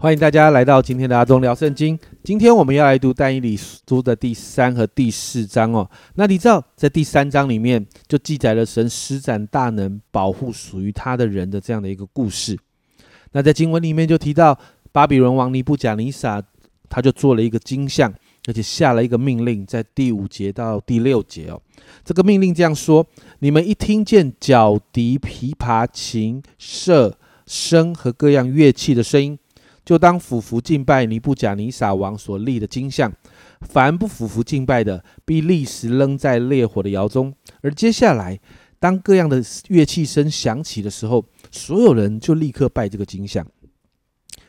欢迎大家来到今天的阿忠聊圣经。今天我们要来读但以理书的第三和第四章哦。那你知道，在第三章里面就记载了神施展大能保护属于他的人的这样的一个故事。那在经文里面就提到，巴比伦王尼布贾尼撒他就做了一个金像，而且下了一个命令，在第五节到第六节哦。这个命令这样说：你们一听见角笛、琵琶、琴瑟、笙和各样乐器的声音。就当俯伏敬拜尼布甲尼撒王所立的金像，凡不俯伏敬拜的，必立时扔在烈火的窑中。而接下来，当各样的乐器声响起的时候，所有人就立刻拜这个金像。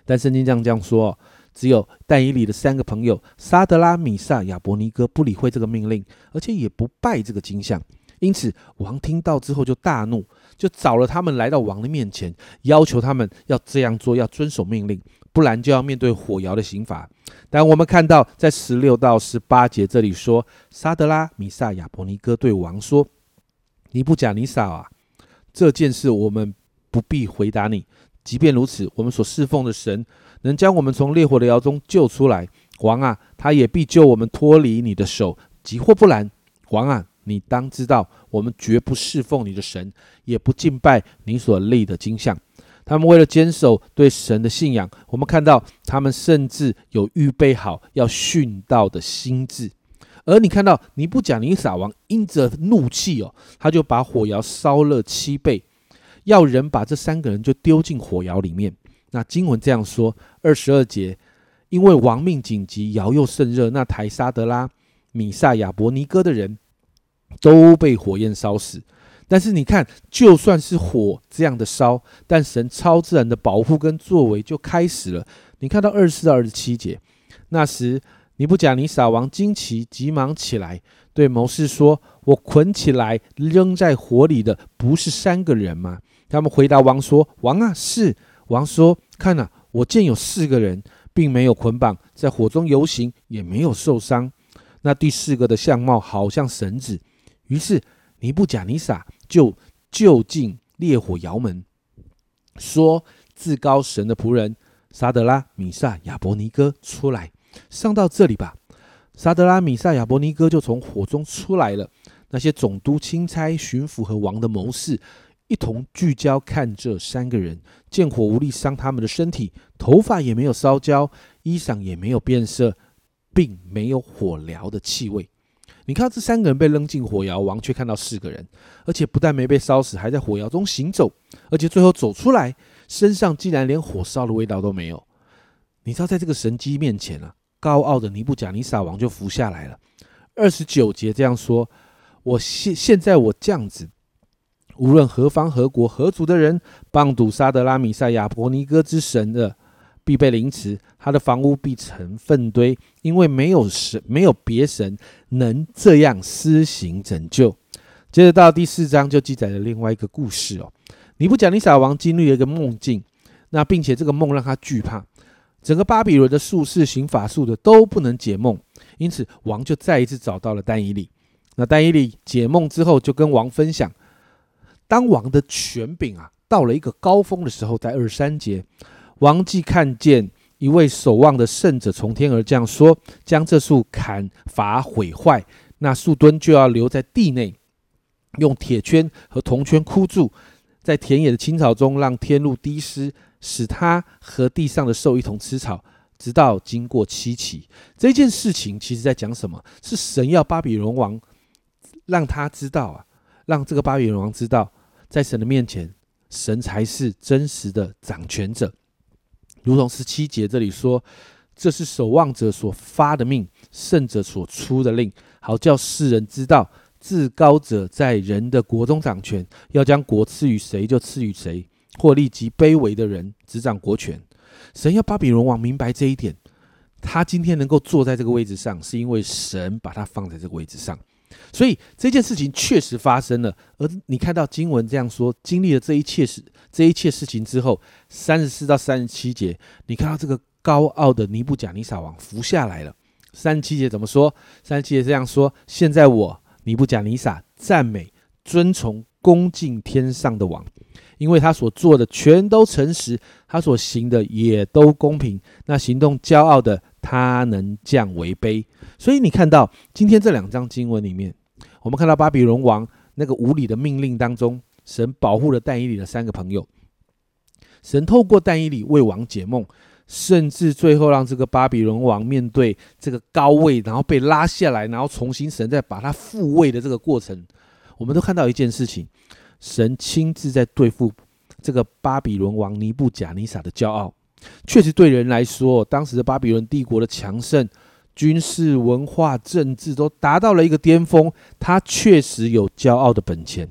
但圣经这样这样说，只有但以里的三个朋友沙德拉、米萨、亚伯尼哥不理会这个命令，而且也不拜这个金像。因此，王听到之后就大怒，就找了他们来到王的面前，要求他们要这样做，要遵守命令。不然就要面对火窑的刑罚。但我们看到，在十六到十八节这里说，沙德拉、米萨、亚伯尼哥对王说：“尼布甲尼撒啊，这件事我们不必回答你。即便如此，我们所侍奉的神能将我们从烈火的窑中救出来。王啊，他也必救我们脱离你的手。即或不然，王啊，你当知道，我们绝不侍奉你的神，也不敬拜你所立的金像。”他们为了坚守对神的信仰，我们看到他们甚至有预备好要殉道的心智。而你看到尼布甲尼撒王因着怒气哦，他就把火窑烧了七倍，要人把这三个人就丢进火窑里面。那经文这样说：二十二节，因为亡命紧急，窑又甚热，那台沙德拉、米萨、亚伯尼哥的人都被火焰烧死。但是你看，就算是火这样的烧，但神超自然的保护跟作为就开始了。你看到二十四到二十七节，那时尼布甲尼撒王惊奇，急忙起来，对谋士说：“我捆起来扔在火里的，不是三个人吗？”他们回答王说：“王啊，是。”王说：“看呐，我见有四个人，并没有捆绑，在火中游行，也没有受伤。那第四个的相貌好像绳子。”于是尼布甲尼撒。就就近烈火窑门，说：“至高神的仆人沙德拉、米萨、亚伯尼哥出来，上到这里吧。”沙德拉、米萨、亚伯尼哥就从火中出来了。那些总督、钦差、巡抚和王的谋士一同聚焦看这三个人，见火无力伤他们的身体，头发也没有烧焦，衣裳也没有变色，并没有火燎的气味。你看，这三个人被扔进火窑，王却看到四个人，而且不但没被烧死，还在火窑中行走，而且最后走出来，身上竟然连火烧的味道都没有。你知道，在这个神机面前啊，高傲的尼布甲尼撒王就服下来了。二十九节这样说：“我现现在我这样子，无论何方何国何族的人，棒赌沙德拉米赛亚伯尼哥之神的。”必被凌迟，他的房屋必成粪堆，因为没有神，没有别神能这样施行拯救。接着到第四章就记载了另外一个故事哦。尼布甲尼撒王经历了一个梦境，那并且这个梦让他惧怕，整个巴比伦的术士行法术的都不能解梦，因此王就再一次找到了丹伊里。那丹伊里解梦之后，就跟王分享，当王的权柄啊到了一个高峰的时候，在二三节。王既看见一位守望的圣者从天而降，说：“将这树砍伐毁坏，那树墩就要留在地内，用铁圈和铜圈箍住，在田野的青草中，让天露滴湿，使它和地上的兽一同吃草，直到经过七期。”这件事情其实在讲什么？是神要巴比伦王让他知道啊，让这个巴比伦王知道，在神的面前，神才是真实的掌权者。如同十七节这里说，这是守望者所发的命，圣者所出的令，好叫世人知道，至高者在人的国中掌权，要将国赐予谁就赐予谁，或立即卑微的人执掌国权。神要巴比伦王明白这一点，他今天能够坐在这个位置上，是因为神把他放在这个位置上。所以这件事情确实发生了，而你看到经文这样说，经历了这一切事、这一切事情之后，三十四到三十七节，你看到这个高傲的尼布甲尼撒王服下来了。三十七节怎么说？三十七节这样说：现在我尼布甲尼撒赞美、尊崇、恭敬天上的王，因为他所做的全都诚实，他所行的也都公平。那行动骄傲的，他能降为卑。所以你看到今天这两章经文里面，我们看到巴比伦王那个无理的命令当中，神保护了但以理的三个朋友，神透过但以理为王解梦。甚至最后让这个巴比伦王面对这个高位，然后被拉下来，然后重新神再把他复位的这个过程，我们都看到一件事情：神亲自在对付这个巴比伦王尼布贾尼撒的骄傲。确实，对人来说，当时的巴比伦帝国的强盛、军事、文化、政治都达到了一个巅峰，他确实有骄傲的本钱。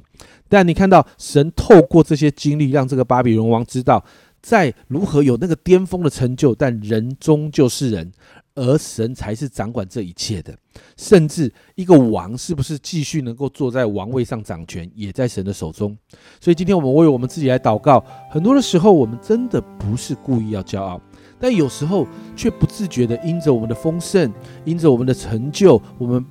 但你看到神透过这些经历，让这个巴比伦王知道。在如何有那个巅峰的成就，但人终究是人，而神才是掌管这一切的。甚至一个王是不是继续能够坐在王位上掌权，也在神的手中。所以今天我们为我们自己来祷告。很多的时候，我们真的不是故意要骄傲，但有时候却不自觉的因着我们的丰盛，因着我们的成就，我们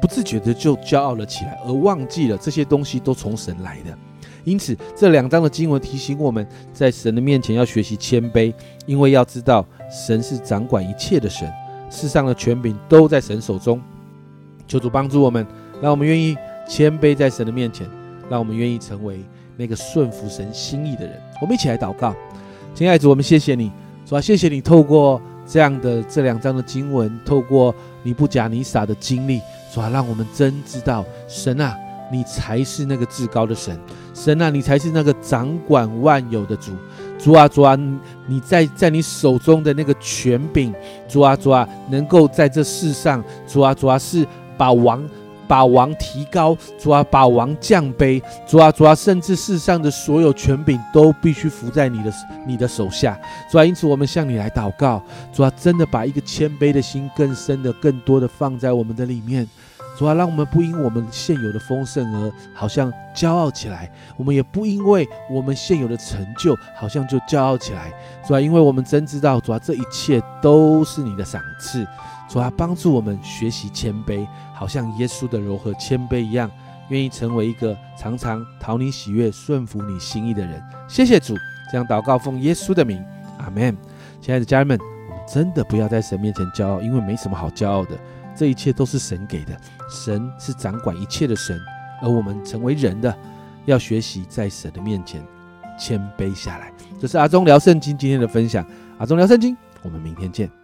不自觉的就骄傲了起来，而忘记了这些东西都从神来的。因此，这两章的经文提醒我们在神的面前要学习谦卑，因为要知道神是掌管一切的神，世上的权柄都在神手中。求主帮助我们，让我们愿意谦卑在神的面前，让我们愿意成为那个顺服神心意的人。我们一起来祷告，亲爱的主，我们谢谢你，主啊，谢谢你透过这样的这两章的经文，透过你不假你傻的经历，主啊，让我们真知道神啊。你才是那个至高的神，神啊，你才是那个掌管万有的主，主啊，主啊，你在在你手中的那个权柄，主啊，主啊，能够在这世上，主啊，主啊，是把王把王提高，主啊，把王降卑，主啊，主啊，甚至世上的所有权柄都必须服在你的你的手下，主啊，因此我们向你来祷告，主啊，真的把一个谦卑的心更深的、更多的放在我们的里面。主啊，让我们不因我们现有的丰盛而好像骄傲起来；我们也不因为我们现有的成就好像就骄傲起来。主啊，因为我们真知道，主啊，这一切都是你的赏赐。主啊，帮助我们学习谦卑，好像耶稣的柔和谦卑一样，愿意成为一个常常讨你喜悦、顺服你心意的人。谢谢主，这样祷告奉耶稣的名，阿门。亲爱的家人们，我们真的不要在神面前骄傲，因为没什么好骄傲的。这一切都是神给的，神是掌管一切的神，而我们成为人的，要学习在神的面前谦卑下来。这是阿忠聊圣经今天的分享，阿忠聊圣经，我们明天见。